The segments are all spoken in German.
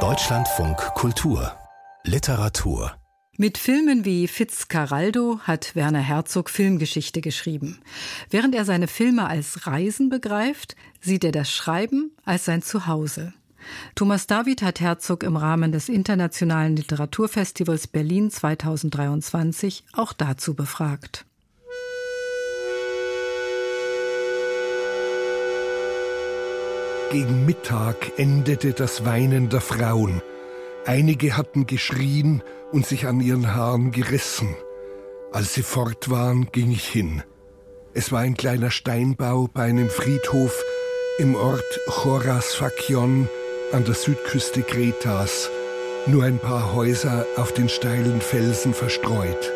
Deutschlandfunk Kultur Literatur mit Filmen wie Fitzcarraldo hat Werner Herzog Filmgeschichte geschrieben. Während er seine Filme als Reisen begreift, sieht er das Schreiben als sein Zuhause. Thomas David hat Herzog im Rahmen des Internationalen Literaturfestivals Berlin 2023 auch dazu befragt. Gegen Mittag endete das Weinen der Frauen. Einige hatten geschrien und sich an ihren Haaren gerissen. Als sie fort waren, ging ich hin. Es war ein kleiner Steinbau bei einem Friedhof im Ort Choras Fakion an der Südküste Kretas, nur ein paar Häuser auf den steilen Felsen verstreut.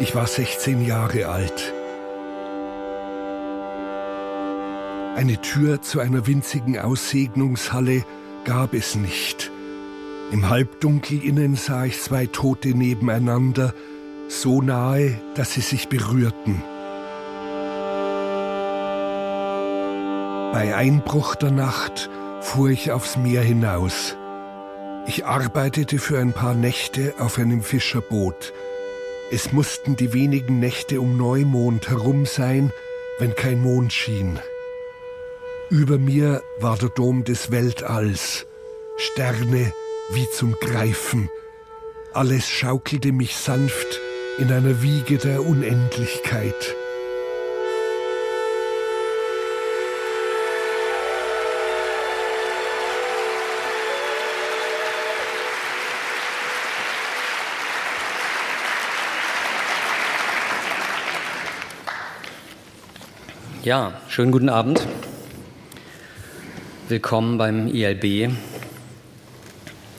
Ich war 16 Jahre alt. Eine Tür zu einer winzigen Aussegnungshalle gab es nicht. Im Halbdunkel innen sah ich zwei Tote nebeneinander, so nahe, dass sie sich berührten. Bei Einbruch der Nacht fuhr ich aufs Meer hinaus. Ich arbeitete für ein paar Nächte auf einem Fischerboot. Es mussten die wenigen Nächte um Neumond herum sein, wenn kein Mond schien. Über mir war der Dom des Weltalls, Sterne wie zum Greifen. Alles schaukelte mich sanft in einer Wiege der Unendlichkeit. Ja, schönen guten Abend. Willkommen beim ILB.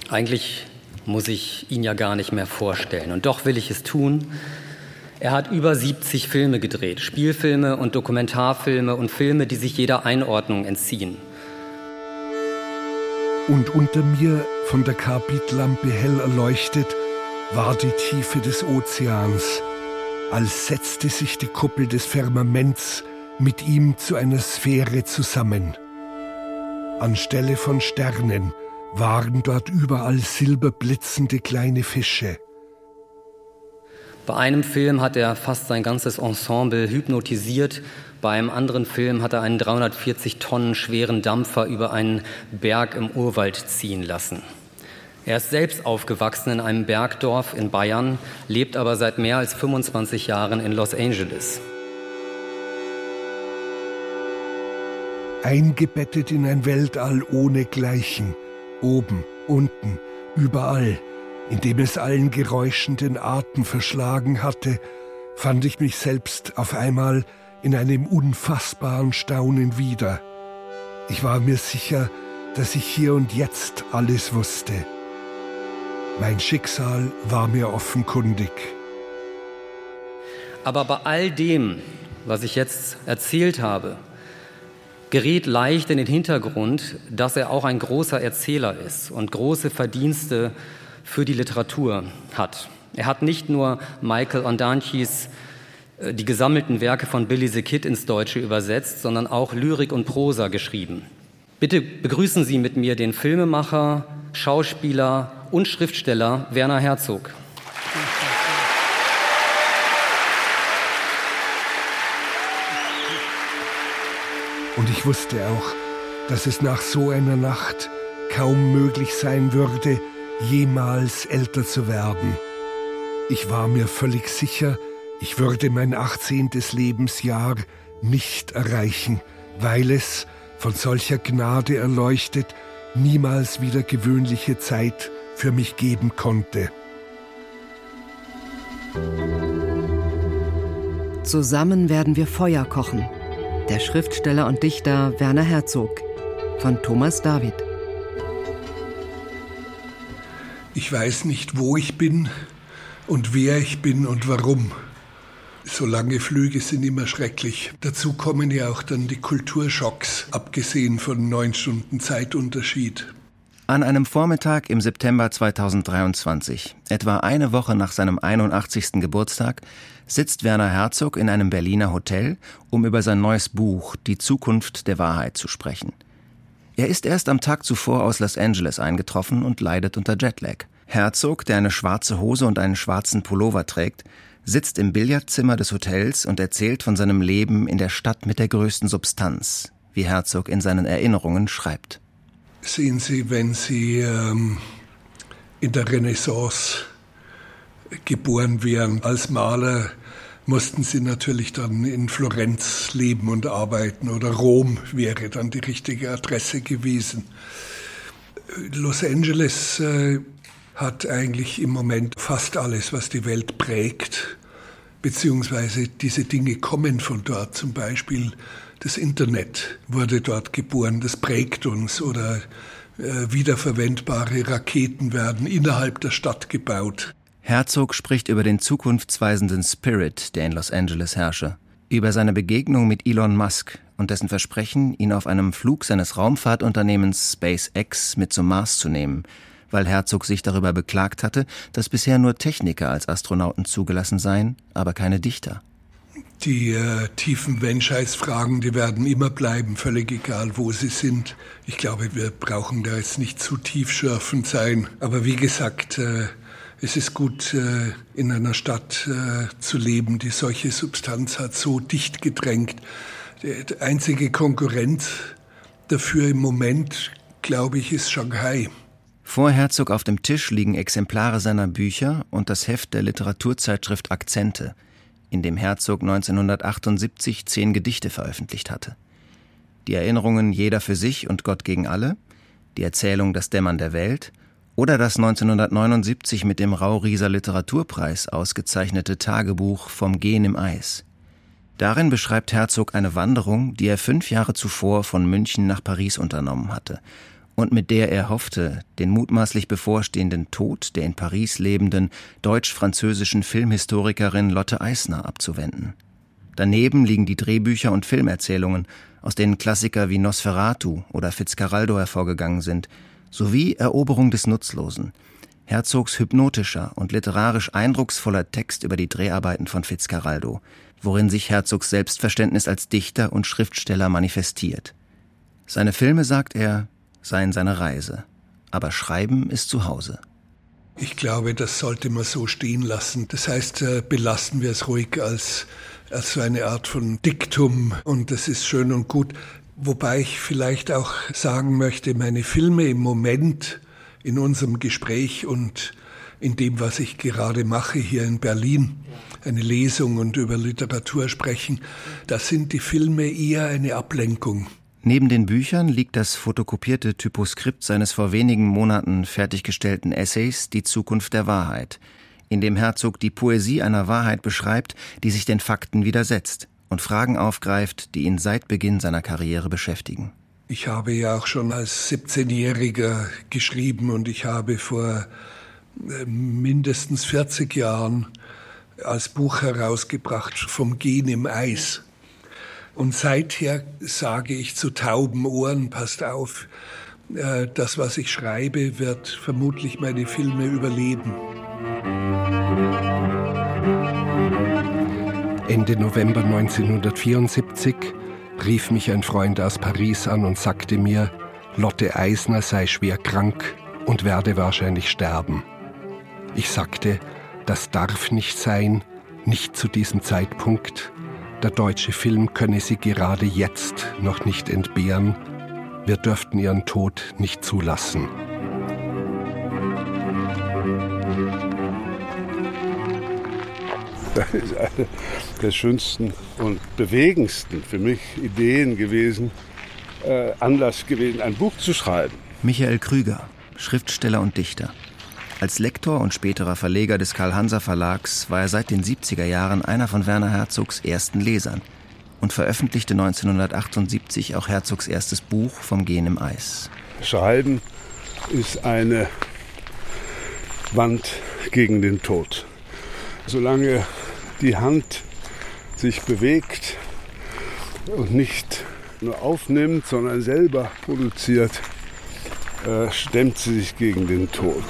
Eigentlich muss ich ihn ja gar nicht mehr vorstellen. Und doch will ich es tun. Er hat über 70 Filme gedreht, Spielfilme und Dokumentarfilme und Filme, die sich jeder Einordnung entziehen. Und unter mir, von der Karbidlampe hell erleuchtet, war die Tiefe des Ozeans, als setzte sich die Kuppel des Firmaments mit ihm zu einer Sphäre zusammen. Anstelle von Sternen waren dort überall silberblitzende kleine Fische. Bei einem Film hat er fast sein ganzes Ensemble hypnotisiert. Bei einem anderen Film hat er einen 340 Tonnen schweren Dampfer über einen Berg im Urwald ziehen lassen. Er ist selbst aufgewachsen in einem Bergdorf in Bayern, lebt aber seit mehr als 25 Jahren in Los Angeles. Eingebettet in ein Weltall ohne Gleichen, oben, unten, überall, in dem es allen Geräuschen den Atem verschlagen hatte, fand ich mich selbst auf einmal in einem unfassbaren Staunen wieder. Ich war mir sicher, dass ich hier und jetzt alles wusste. Mein Schicksal war mir offenkundig. Aber bei all dem, was ich jetzt erzählt habe, gerät leicht in den Hintergrund, dass er auch ein großer Erzähler ist und große Verdienste für die Literatur hat. Er hat nicht nur Michael Ondanchis äh, die gesammelten Werke von Billy the Kid ins Deutsche übersetzt, sondern auch Lyrik und Prosa geschrieben. Bitte begrüßen Sie mit mir den Filmemacher, Schauspieler und Schriftsteller Werner Herzog. Und ich wusste auch, dass es nach so einer Nacht kaum möglich sein würde, jemals älter zu werden. Ich war mir völlig sicher, ich würde mein 18. Lebensjahr nicht erreichen, weil es, von solcher Gnade erleuchtet, niemals wieder gewöhnliche Zeit für mich geben konnte. Zusammen werden wir Feuer kochen der Schriftsteller und Dichter Werner Herzog von Thomas David. Ich weiß nicht, wo ich bin und wer ich bin und warum. So lange Flüge sind immer schrecklich. Dazu kommen ja auch dann die Kulturschocks, abgesehen von neun Stunden Zeitunterschied. An einem Vormittag im September 2023, etwa eine Woche nach seinem 81. Geburtstag, sitzt Werner Herzog in einem Berliner Hotel, um über sein neues Buch Die Zukunft der Wahrheit zu sprechen. Er ist erst am Tag zuvor aus Los Angeles eingetroffen und leidet unter Jetlag. Herzog, der eine schwarze Hose und einen schwarzen Pullover trägt, sitzt im Billardzimmer des Hotels und erzählt von seinem Leben in der Stadt mit der größten Substanz, wie Herzog in seinen Erinnerungen schreibt. Sehen Sie, wenn Sie ähm, in der Renaissance geboren wären als Maler, mussten Sie natürlich dann in Florenz leben und arbeiten oder Rom wäre dann die richtige Adresse gewesen. Los Angeles äh, hat eigentlich im Moment fast alles, was die Welt prägt, beziehungsweise diese Dinge kommen von dort. Zum Beispiel das Internet wurde dort geboren, das prägt uns oder äh, wiederverwendbare Raketen werden innerhalb der Stadt gebaut. Herzog spricht über den zukunftsweisenden Spirit, der in Los Angeles herrsche, über seine Begegnung mit Elon Musk und dessen Versprechen, ihn auf einem Flug seines Raumfahrtunternehmens SpaceX mit zum Mars zu nehmen, weil Herzog sich darüber beklagt hatte, dass bisher nur Techniker als Astronauten zugelassen seien, aber keine Dichter. Die äh, tiefen Menschheitsfragen, die werden immer bleiben, völlig egal, wo sie sind. Ich glaube, wir brauchen da jetzt nicht zu tiefschürfend sein. Aber wie gesagt, äh, es ist gut, äh, in einer Stadt äh, zu leben, die solche Substanz hat, so dicht gedrängt. Die einzige Konkurrenz dafür im Moment, glaube ich, ist Shanghai. Vor Herzog auf dem Tisch liegen Exemplare seiner Bücher und das Heft der Literaturzeitschrift Akzente, in dem Herzog 1978 zehn Gedichte veröffentlicht hatte. Die Erinnerungen Jeder für sich und Gott gegen alle, die Erzählung Das Dämmern der Welt oder das 1979 mit dem Raurieser Literaturpreis ausgezeichnete Tagebuch Vom Gehen im Eis. Darin beschreibt Herzog eine Wanderung, die er fünf Jahre zuvor von München nach Paris unternommen hatte und mit der er hoffte, den mutmaßlich bevorstehenden Tod der in Paris lebenden deutsch-französischen Filmhistorikerin Lotte Eisner abzuwenden. Daneben liegen die Drehbücher und Filmerzählungen, aus denen Klassiker wie Nosferatu oder Fitzcarraldo hervorgegangen sind, sowie Eroberung des Nutzlosen, Herzogs hypnotischer und literarisch eindrucksvoller Text über die Dreharbeiten von Fitzcarraldo, worin sich Herzogs Selbstverständnis als Dichter und Schriftsteller manifestiert. Seine Filme, sagt er, seien seine Reise, aber Schreiben ist zu Hause. Ich glaube, das sollte man so stehen lassen. Das heißt, äh, belasten wir es ruhig als, als so eine Art von Diktum und das ist schön und gut. Wobei ich vielleicht auch sagen möchte, meine Filme im Moment in unserem Gespräch und in dem, was ich gerade mache hier in Berlin, eine Lesung und über Literatur sprechen, da sind die Filme eher eine Ablenkung. Neben den Büchern liegt das fotokopierte Typoskript seines vor wenigen Monaten fertiggestellten Essays Die Zukunft der Wahrheit, in dem Herzog die Poesie einer Wahrheit beschreibt, die sich den Fakten widersetzt und Fragen aufgreift, die ihn seit Beginn seiner Karriere beschäftigen. Ich habe ja auch schon als 17-Jähriger geschrieben und ich habe vor äh, mindestens 40 Jahren als Buch herausgebracht vom Gehen im Eis. Und seither sage ich zu tauben Ohren, passt auf, äh, das, was ich schreibe, wird vermutlich meine Filme überleben. Ende November 1974 rief mich ein Freund aus Paris an und sagte mir, Lotte Eisner sei schwer krank und werde wahrscheinlich sterben. Ich sagte, das darf nicht sein, nicht zu diesem Zeitpunkt. Der deutsche Film könne sie gerade jetzt noch nicht entbehren. Wir dürften ihren Tod nicht zulassen. Das ist eine der schönsten und bewegendsten für mich Ideen gewesen, äh, Anlass gewesen, ein Buch zu schreiben. Michael Krüger, Schriftsteller und Dichter. Als Lektor und späterer Verleger des Karl-Hanser Verlags war er seit den 70er Jahren einer von Werner Herzogs ersten Lesern und veröffentlichte 1978 auch Herzogs erstes Buch Vom Gehen im Eis. Schreiben ist eine Wand gegen den Tod. Solange die Hand sich bewegt und nicht nur aufnimmt, sondern selber produziert, äh, stemmt sie sich gegen den Tod.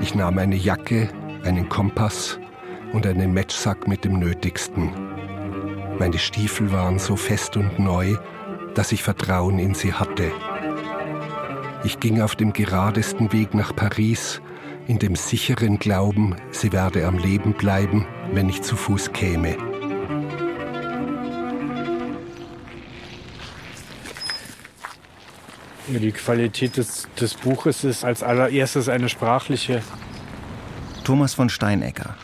Ich nahm eine Jacke, einen Kompass und einen Matchsack mit dem Nötigsten. Meine Stiefel waren so fest und neu, dass ich Vertrauen in sie hatte. Ich ging auf dem geradesten Weg nach Paris, in dem sicheren Glauben, sie werde am Leben bleiben, wenn ich zu Fuß käme. Die Qualität des, des Buches ist als allererstes eine sprachliche. Thomas von Steinecker,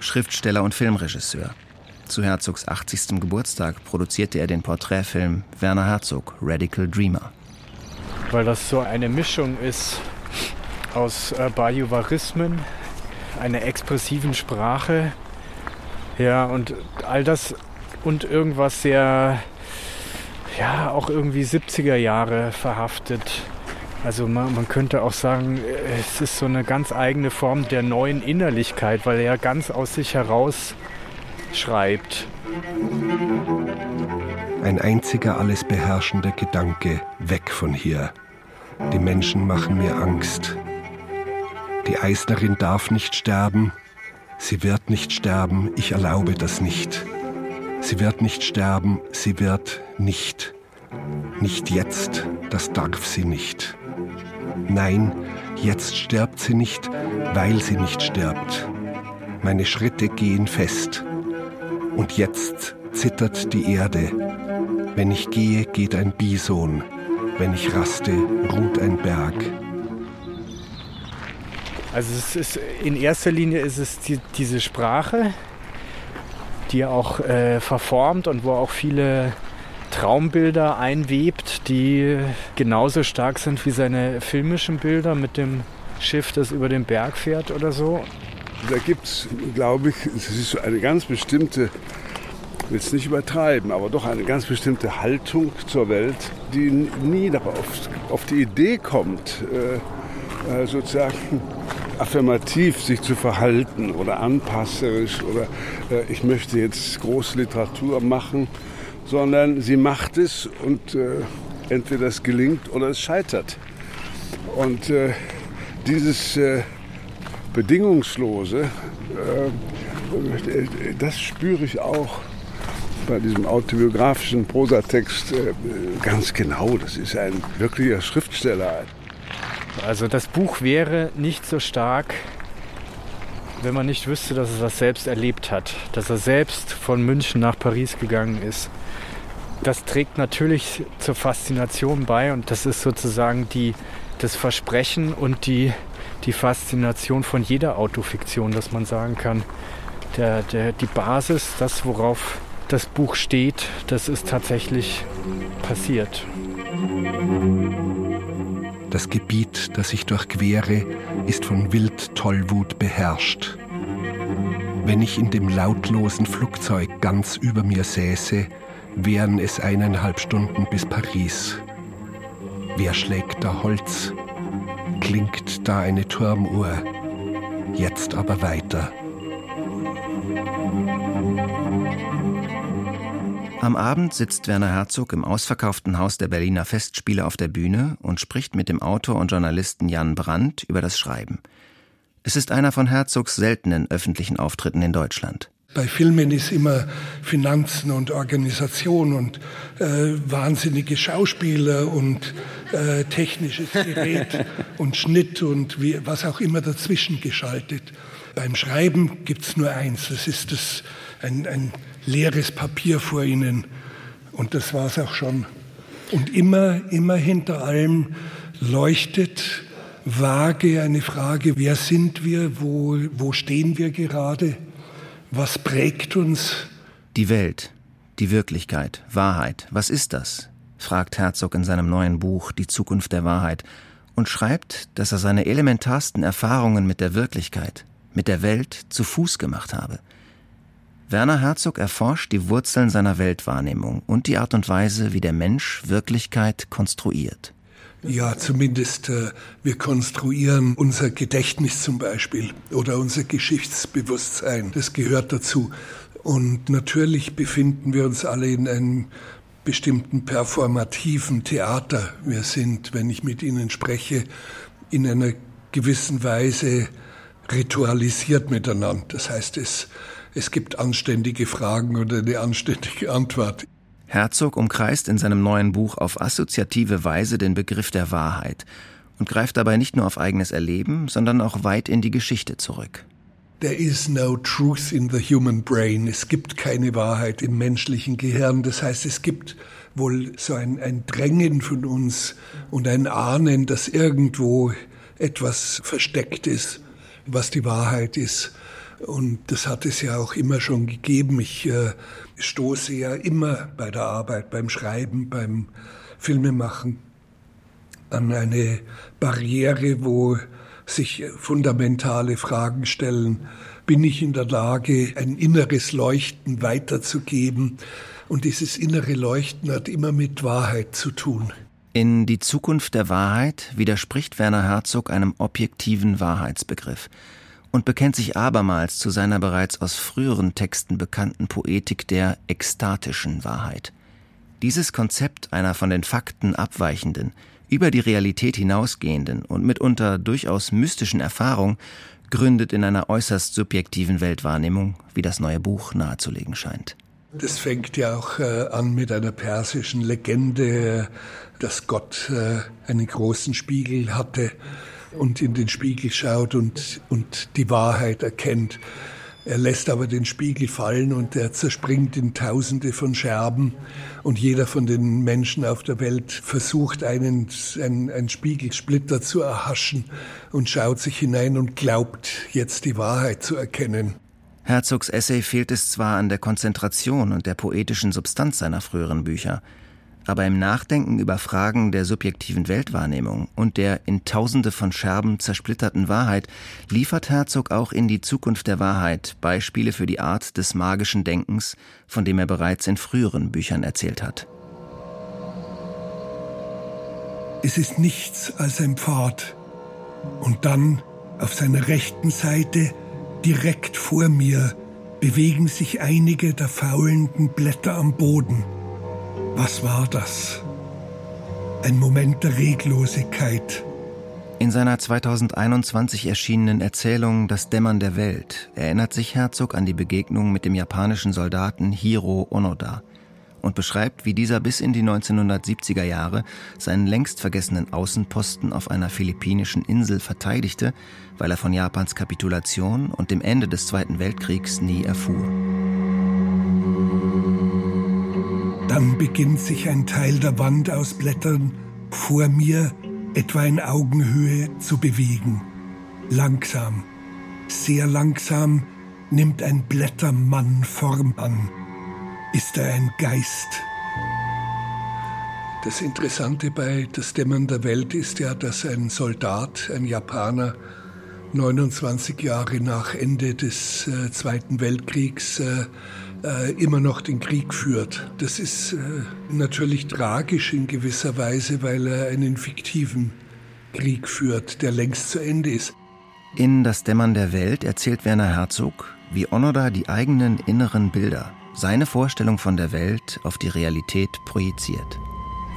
Schriftsteller und Filmregisseur. Zu Herzogs 80. Geburtstag produzierte er den Porträtfilm Werner Herzog, Radical Dreamer. Weil das so eine Mischung ist aus äh, Bajuwarismen, einer expressiven Sprache, ja, und all das und irgendwas sehr, ja, auch irgendwie 70er Jahre verhaftet. Also man, man, könnte auch sagen, es ist so eine ganz eigene Form der neuen Innerlichkeit, weil er ganz aus sich heraus schreibt. Ein einziger alles beherrschender Gedanke, weg von hier. Die Menschen machen mir Angst. Die Eisnerin darf nicht sterben, sie wird nicht sterben, ich erlaube das nicht. Sie wird nicht sterben, sie wird nicht. Nicht jetzt, das darf sie nicht. Nein, jetzt stirbt sie nicht, weil sie nicht stirbt. Meine Schritte gehen fest. Und jetzt zittert die Erde. Wenn ich gehe, geht ein Bison. Wenn ich raste, ruht ein Berg. Also es ist in erster Linie ist es die, diese Sprache, die er auch äh, verformt und wo auch viele Traumbilder einwebt, die genauso stark sind wie seine filmischen Bilder mit dem Schiff, das über den Berg fährt oder so. Da gibt es, glaube ich, es ist eine ganz bestimmte, ich will es nicht übertreiben, aber doch eine ganz bestimmte Haltung zur Welt, die nie darauf auf die Idee kommt, äh, äh sozusagen affirmativ sich zu verhalten oder anpasserisch oder äh, ich möchte jetzt große Literatur machen, sondern sie macht es und äh, entweder es gelingt oder es scheitert. Und äh, dieses äh, Bedingungslose, äh, das spüre ich auch bei diesem autobiografischen Prosatext äh, ganz genau. Das ist ein wirklicher Schriftsteller. Also das Buch wäre nicht so stark, wenn man nicht wüsste, dass er das selbst erlebt hat, dass er selbst von München nach Paris gegangen ist. Das trägt natürlich zur Faszination bei und das ist sozusagen die, das Versprechen und die, die Faszination von jeder Autofiktion, dass man sagen kann, der, der, die Basis, das worauf das Buch steht, das ist tatsächlich passiert. Das Gebiet, das ich durchquere, ist von Wildtollwut beherrscht. Wenn ich in dem lautlosen Flugzeug ganz über mir säße, wären es eineinhalb Stunden bis Paris. Wer schlägt da Holz? Klingt da eine Turmuhr? Jetzt aber weiter. Am Abend sitzt Werner Herzog im ausverkauften Haus der Berliner Festspiele auf der Bühne und spricht mit dem Autor und Journalisten Jan Brandt über das Schreiben. Es ist einer von Herzogs seltenen öffentlichen Auftritten in Deutschland. Bei Filmen ist immer Finanzen und Organisation und äh, wahnsinnige Schauspieler und äh, technisches Gerät und Schnitt und wie, was auch immer dazwischen geschaltet. Beim Schreiben gibt es nur eins, das ist das, ein, ein leeres Papier vor ihnen. Und das war es auch schon. Und immer, immer hinter allem leuchtet vage eine Frage, wer sind wir, wo, wo stehen wir gerade, was prägt uns? Die Welt, die Wirklichkeit, Wahrheit, was ist das? fragt Herzog in seinem neuen Buch Die Zukunft der Wahrheit und schreibt, dass er seine elementarsten Erfahrungen mit der Wirklichkeit, mit der Welt zu Fuß gemacht habe – Werner Herzog erforscht die Wurzeln seiner Weltwahrnehmung und die Art und Weise, wie der Mensch Wirklichkeit konstruiert. Ja, zumindest äh, wir konstruieren unser Gedächtnis zum Beispiel oder unser Geschichtsbewusstsein. Das gehört dazu. Und natürlich befinden wir uns alle in einem bestimmten performativen Theater. Wir sind, wenn ich mit Ihnen spreche, in einer gewissen Weise ritualisiert miteinander. Das heißt, es es gibt anständige Fragen oder eine anständige Antwort. Herzog umkreist in seinem neuen Buch auf assoziative Weise den Begriff der Wahrheit und greift dabei nicht nur auf eigenes Erleben, sondern auch weit in die Geschichte zurück. There is no truth in the human brain. Es gibt keine Wahrheit im menschlichen Gehirn. Das heißt, es gibt wohl so ein, ein Drängen von uns und ein Ahnen, dass irgendwo etwas versteckt ist, was die Wahrheit ist. Und das hat es ja auch immer schon gegeben. Ich äh, stoße ja immer bei der Arbeit, beim Schreiben, beim Filmemachen an eine Barriere, wo sich fundamentale Fragen stellen. Bin ich in der Lage, ein inneres Leuchten weiterzugeben? Und dieses innere Leuchten hat immer mit Wahrheit zu tun. In Die Zukunft der Wahrheit widerspricht Werner Herzog einem objektiven Wahrheitsbegriff und bekennt sich abermals zu seiner bereits aus früheren Texten bekannten Poetik der ekstatischen Wahrheit. Dieses Konzept einer von den Fakten abweichenden, über die Realität hinausgehenden und mitunter durchaus mystischen Erfahrung gründet in einer äußerst subjektiven Weltwahrnehmung, wie das neue Buch nahezulegen scheint. Das fängt ja auch äh, an mit einer persischen Legende, dass Gott äh, einen großen Spiegel hatte und in den Spiegel schaut und, und die Wahrheit erkennt. Er lässt aber den Spiegel fallen und er zerspringt in Tausende von Scherben. Und jeder von den Menschen auf der Welt versucht, einen, einen, einen Spiegelsplitter zu erhaschen und schaut sich hinein und glaubt, jetzt die Wahrheit zu erkennen. Herzogs Essay fehlt es zwar an der Konzentration und der poetischen Substanz seiner früheren Bücher, aber im Nachdenken über Fragen der subjektiven Weltwahrnehmung und der in tausende von Scherben zersplitterten Wahrheit liefert Herzog auch in die Zukunft der Wahrheit Beispiele für die Art des magischen Denkens, von dem er bereits in früheren Büchern erzählt hat. Es ist nichts als ein Pfad. Und dann, auf seiner rechten Seite, direkt vor mir, bewegen sich einige der faulenden Blätter am Boden. Was war das? Ein Moment der Reglosigkeit. In seiner 2021 erschienenen Erzählung Das Dämmern der Welt erinnert sich Herzog an die Begegnung mit dem japanischen Soldaten Hiro Onoda und beschreibt, wie dieser bis in die 1970er Jahre seinen längst vergessenen Außenposten auf einer philippinischen Insel verteidigte, weil er von Japans Kapitulation und dem Ende des Zweiten Weltkriegs nie erfuhr. Dann beginnt sich ein Teil der Wand aus Blättern vor mir etwa in Augenhöhe zu bewegen. Langsam, sehr langsam nimmt ein Blättermann Form an. Ist er ein Geist? Das Interessante bei Das Dämmern der Welt ist ja, dass ein Soldat, ein Japaner, 29 Jahre nach Ende des äh, Zweiten Weltkriegs äh, äh, immer noch den Krieg führt. Das ist äh, natürlich tragisch in gewisser Weise, weil er einen fiktiven Krieg führt, der längst zu Ende ist. In Das Dämmern der Welt erzählt Werner Herzog, wie Onoda die eigenen inneren Bilder, seine Vorstellung von der Welt auf die Realität projiziert.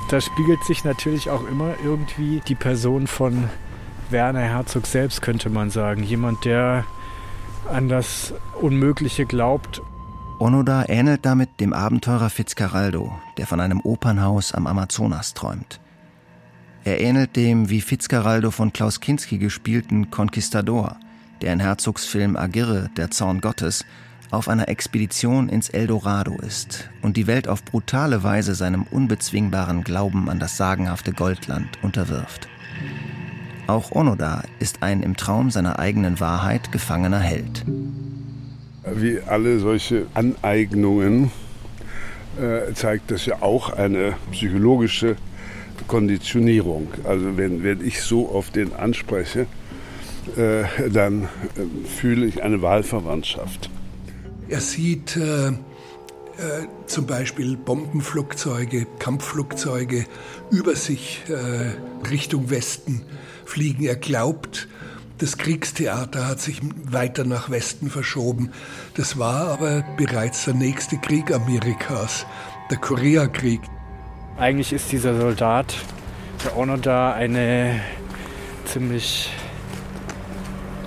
Da spiegelt sich natürlich auch immer irgendwie die Person von Werner Herzog selbst, könnte man sagen. Jemand, der an das Unmögliche glaubt Onoda ähnelt damit dem Abenteurer Fitzcarraldo, der von einem Opernhaus am Amazonas träumt. Er ähnelt dem wie Fitzcarraldo von Klaus Kinski gespielten Conquistador, der in Herzogs Film Agirre, der Zorn Gottes, auf einer Expedition ins Eldorado ist und die Welt auf brutale Weise seinem unbezwingbaren Glauben an das sagenhafte Goldland unterwirft. Auch Onoda ist ein im Traum seiner eigenen Wahrheit gefangener Held. Wie alle solche Aneignungen äh, zeigt das ja auch eine psychologische Konditionierung. Also wenn, wenn ich so auf den anspreche, äh, dann äh, fühle ich eine Wahlverwandtschaft. Er sieht zum Beispiel Bombenflugzeuge, Kampfflugzeuge über sich Richtung Westen fliegen. Er glaubt, das Kriegstheater hat sich weiter nach Westen verschoben. Das war aber bereits der nächste Krieg Amerikas, der Koreakrieg. Eigentlich ist dieser Soldat, der Onoda, eine ziemlich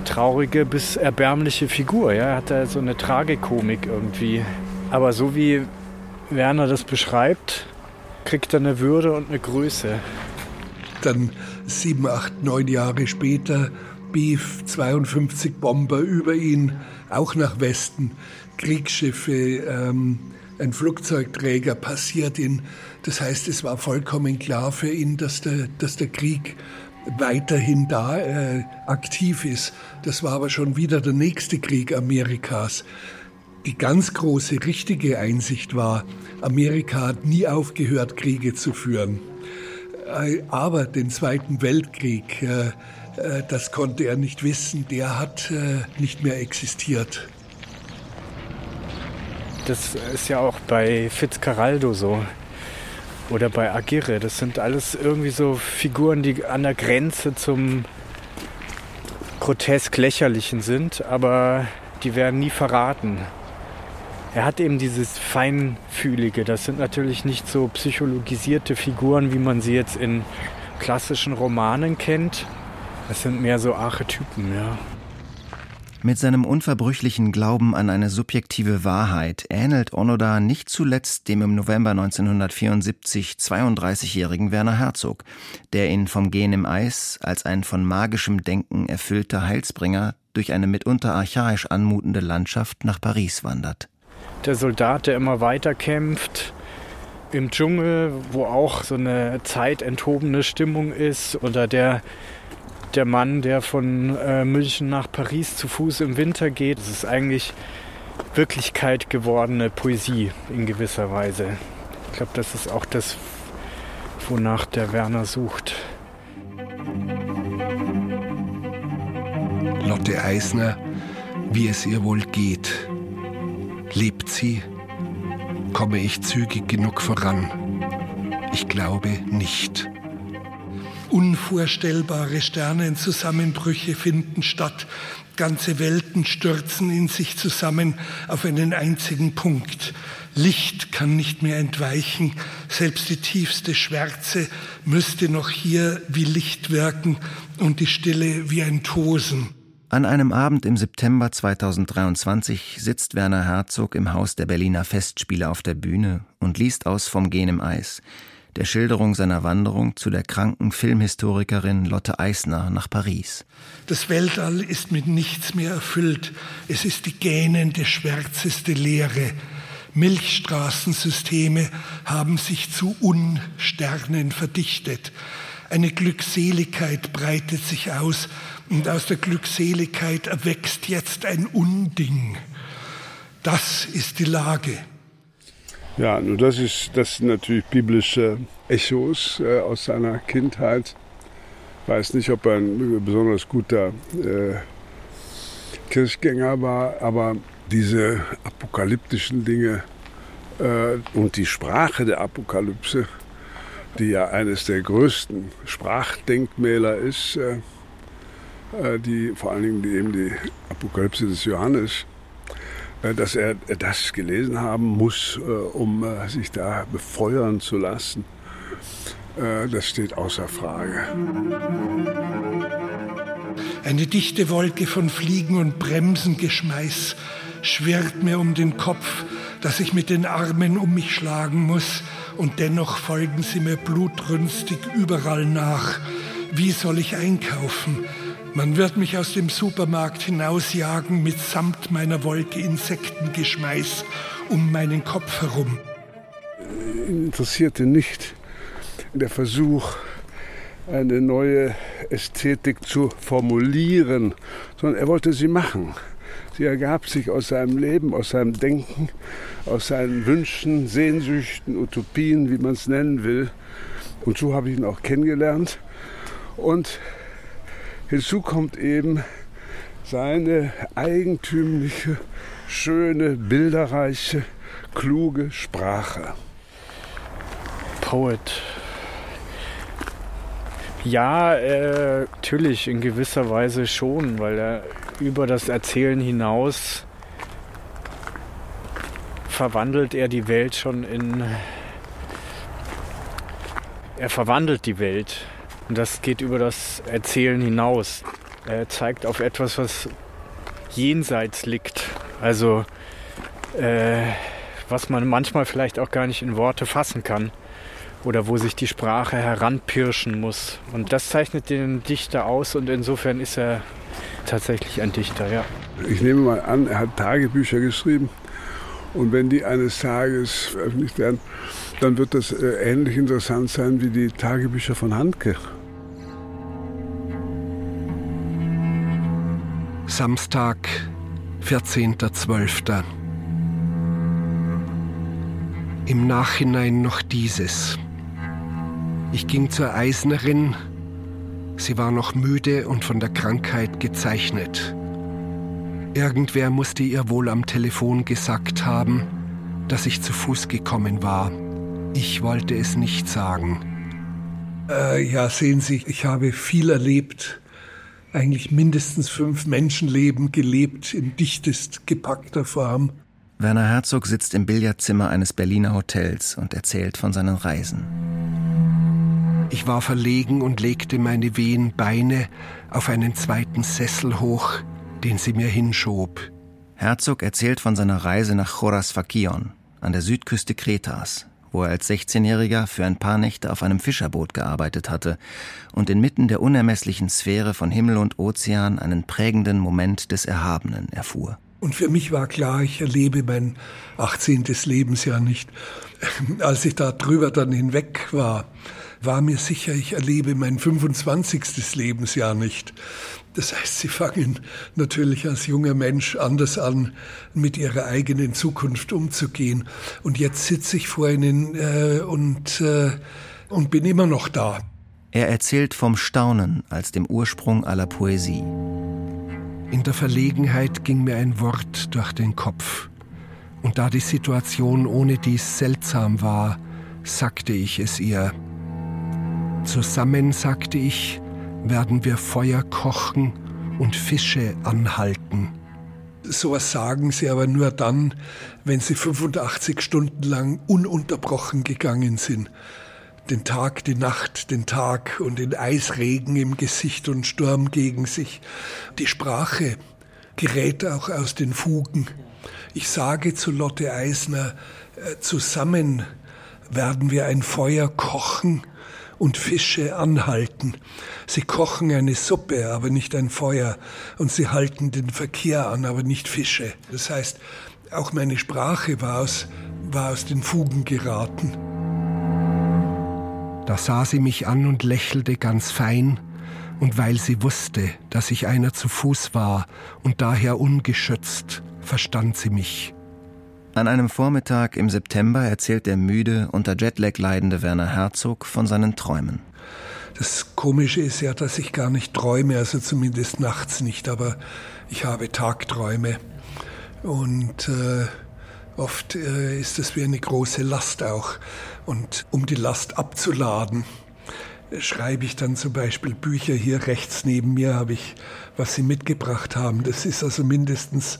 traurige bis erbärmliche Figur. Ja? Er hat da so eine Tragikomik irgendwie. Aber so wie Werner das beschreibt, kriegt er eine Würde und eine Größe. Dann sieben, acht, neun Jahre später B-52 Bomber über ihn, auch nach Westen, Kriegsschiffe, ähm, ein Flugzeugträger passiert ihn. Das heißt, es war vollkommen klar für ihn, dass der, dass der Krieg weiterhin da äh, aktiv ist. Das war aber schon wieder der nächste Krieg Amerikas. Die ganz große, richtige Einsicht war, Amerika hat nie aufgehört, Kriege zu führen. Äh, aber den Zweiten Weltkrieg, äh, das konnte er nicht wissen, der hat nicht mehr existiert. Das ist ja auch bei Fitzcarraldo so. Oder bei Aguirre. Das sind alles irgendwie so Figuren, die an der Grenze zum grotesk lächerlichen sind, aber die werden nie verraten. Er hat eben dieses Feinfühlige. Das sind natürlich nicht so psychologisierte Figuren, wie man sie jetzt in klassischen Romanen kennt. Das sind mehr so Archetypen, ja. Mit seinem unverbrüchlichen Glauben an eine subjektive Wahrheit ähnelt Onoda nicht zuletzt dem im November 1974 32-jährigen Werner Herzog, der ihn vom Gehen im Eis als ein von magischem Denken erfüllter Heilsbringer durch eine mitunter archaisch anmutende Landschaft nach Paris wandert. Der Soldat, der immer weiter kämpft, im Dschungel, wo auch so eine zeitenthobene Stimmung ist, oder der der Mann, der von äh, München nach Paris zu Fuß im Winter geht. Es ist eigentlich Wirklichkeit gewordene Poesie in gewisser Weise. Ich glaube, das ist auch das, wonach der Werner sucht. Lotte Eisner, wie es ihr wohl geht. Lebt sie? Komme ich zügig genug voran? Ich glaube nicht. Unvorstellbare Sternenzusammenbrüche finden statt. Ganze Welten stürzen in sich zusammen auf einen einzigen Punkt. Licht kann nicht mehr entweichen. Selbst die tiefste Schwärze müsste noch hier wie Licht wirken und die Stille wie ein Tosen. An einem Abend im September 2023 sitzt Werner Herzog im Haus der Berliner Festspiele auf der Bühne und liest aus vom Gehen im Eis der Schilderung seiner Wanderung zu der kranken Filmhistorikerin Lotte Eisner nach Paris. Das Weltall ist mit nichts mehr erfüllt. Es ist die gähnende, schwärzeste Leere. Milchstraßensysteme haben sich zu Unsternen verdichtet. Eine Glückseligkeit breitet sich aus und aus der Glückseligkeit erwächst jetzt ein Unding. Das ist die Lage. Ja, nur das ist das sind natürlich biblische Echos äh, aus seiner Kindheit. Weiß nicht, ob er ein besonders guter äh, Kirchgänger war, aber diese apokalyptischen Dinge äh, und die Sprache der Apokalypse, die ja eines der größten Sprachdenkmäler ist, äh, äh, die vor allen Dingen die, eben die Apokalypse des Johannes, dass er das gelesen haben muss, äh, um äh, sich da befeuern zu lassen. Das steht außer Frage. Eine dichte Wolke von Fliegen und Bremsengeschmeiß schwirrt mir um den Kopf, dass ich mit den Armen um mich schlagen muss, und dennoch folgen sie mir blutrünstig überall nach. Wie soll ich einkaufen? Man wird mich aus dem Supermarkt hinausjagen mitsamt meiner Wolke Insektengeschmeiß um meinen Kopf herum. Ihn interessierte nicht der Versuch, eine neue Ästhetik zu formulieren, sondern er wollte sie machen. Sie ergab sich aus seinem Leben, aus seinem Denken, aus seinen Wünschen, Sehnsüchten, Utopien, wie man es nennen will. Und so habe ich ihn auch kennengelernt. Und Hinzu kommt eben seine eigentümliche, schöne, bilderreiche, kluge Sprache. Poet. Ja, äh, natürlich in gewisser Weise schon, weil er über das Erzählen hinaus verwandelt er die Welt schon in. Er verwandelt die Welt und das geht über das Erzählen hinaus. Er zeigt auf etwas, was jenseits liegt. Also äh, was man manchmal vielleicht auch gar nicht in Worte fassen kann oder wo sich die Sprache heranpirschen muss. Und das zeichnet den Dichter aus und insofern ist er tatsächlich ein Dichter, ja. Ich nehme mal an, er hat Tagebücher geschrieben und wenn die eines Tages veröffentlicht werden, dann wird das äh, ähnlich interessant sein wie die Tagebücher von Handke. Samstag, 14.12. Im Nachhinein noch dieses. Ich ging zur Eisnerin. Sie war noch müde und von der Krankheit gezeichnet. Irgendwer musste ihr wohl am Telefon gesagt haben, dass ich zu Fuß gekommen war. Ich wollte es nicht sagen. Äh, ja, sehen Sie, ich habe viel erlebt. Eigentlich mindestens fünf Menschenleben gelebt in dichtest gepackter Form. Werner Herzog sitzt im Billardzimmer eines Berliner Hotels und erzählt von seinen Reisen. Ich war verlegen und legte meine wehen Beine auf einen zweiten Sessel hoch, den sie mir hinschob. Herzog erzählt von seiner Reise nach Choras Fakion an der Südküste Kretas, wo er als 16-Jähriger für ein paar Nächte auf einem Fischerboot gearbeitet hatte und inmitten der unermesslichen Sphäre von Himmel und Ozean einen prägenden Moment des Erhabenen erfuhr. Und für mich war klar, ich erlebe mein 18. Lebensjahr nicht. Als ich da drüber dann hinweg war, war mir sicher, ich erlebe mein 25. Lebensjahr nicht. Das heißt, sie fangen natürlich als junger Mensch anders an, mit ihrer eigenen Zukunft umzugehen. Und jetzt sitze ich vor ihnen äh, und, äh, und bin immer noch da. Er erzählt vom Staunen als dem Ursprung aller Poesie. In der Verlegenheit ging mir ein Wort durch den Kopf. Und da die Situation ohne dies seltsam war, sagte ich es ihr. Zusammen, sagte ich, werden wir Feuer kochen und Fische anhalten. Sowas sagen sie aber nur dann, wenn sie 85 Stunden lang ununterbrochen gegangen sind. Den Tag, die Nacht, den Tag und den Eisregen im Gesicht und Sturm gegen sich. Die Sprache gerät auch aus den Fugen. Ich sage zu Lotte Eisner, äh, zusammen werden wir ein Feuer kochen und Fische anhalten. Sie kochen eine Suppe, aber nicht ein Feuer. Und sie halten den Verkehr an, aber nicht Fische. Das heißt, auch meine Sprache war aus, war aus den Fugen geraten. Da sah sie mich an und lächelte ganz fein, und weil sie wusste, dass ich einer zu Fuß war und daher ungeschützt, verstand sie mich. An einem Vormittag im September erzählt der müde, unter Jetlag leidende Werner Herzog von seinen Träumen. Das Komische ist ja, dass ich gar nicht träume, also zumindest nachts nicht, aber ich habe Tagträume. Und äh, oft äh, ist es wie eine große Last auch. Und um die Last abzuladen, schreibe ich dann zum Beispiel Bücher. Hier rechts neben mir habe ich, was Sie mitgebracht haben. Das ist also mindestens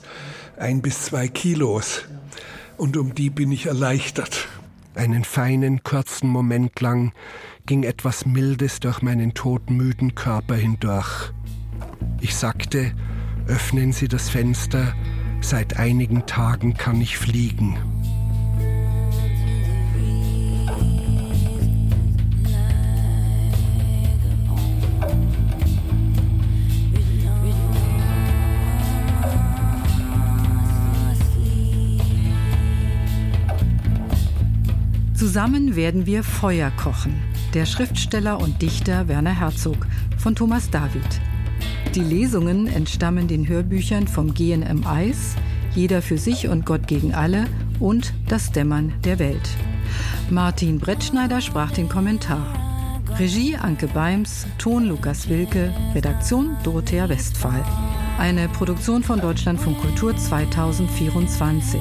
ein bis zwei Kilos und um die bin ich erleichtert. Einen feinen, kurzen Moment lang ging etwas Mildes durch meinen todmüden Körper hindurch. Ich sagte, öffnen Sie das Fenster, seit einigen Tagen kann ich fliegen. Zusammen werden wir Feuer kochen. Der Schriftsteller und Dichter Werner Herzog von Thomas David. Die Lesungen entstammen den Hörbüchern vom Gehen im Eis, Jeder für sich und Gott gegen alle und Das Dämmern der Welt. Martin Brettschneider sprach den Kommentar. Regie Anke Beims, Ton Lukas Wilke, Redaktion Dorothea Westphal. Eine Produktion von Deutschlandfunk Kultur 2024.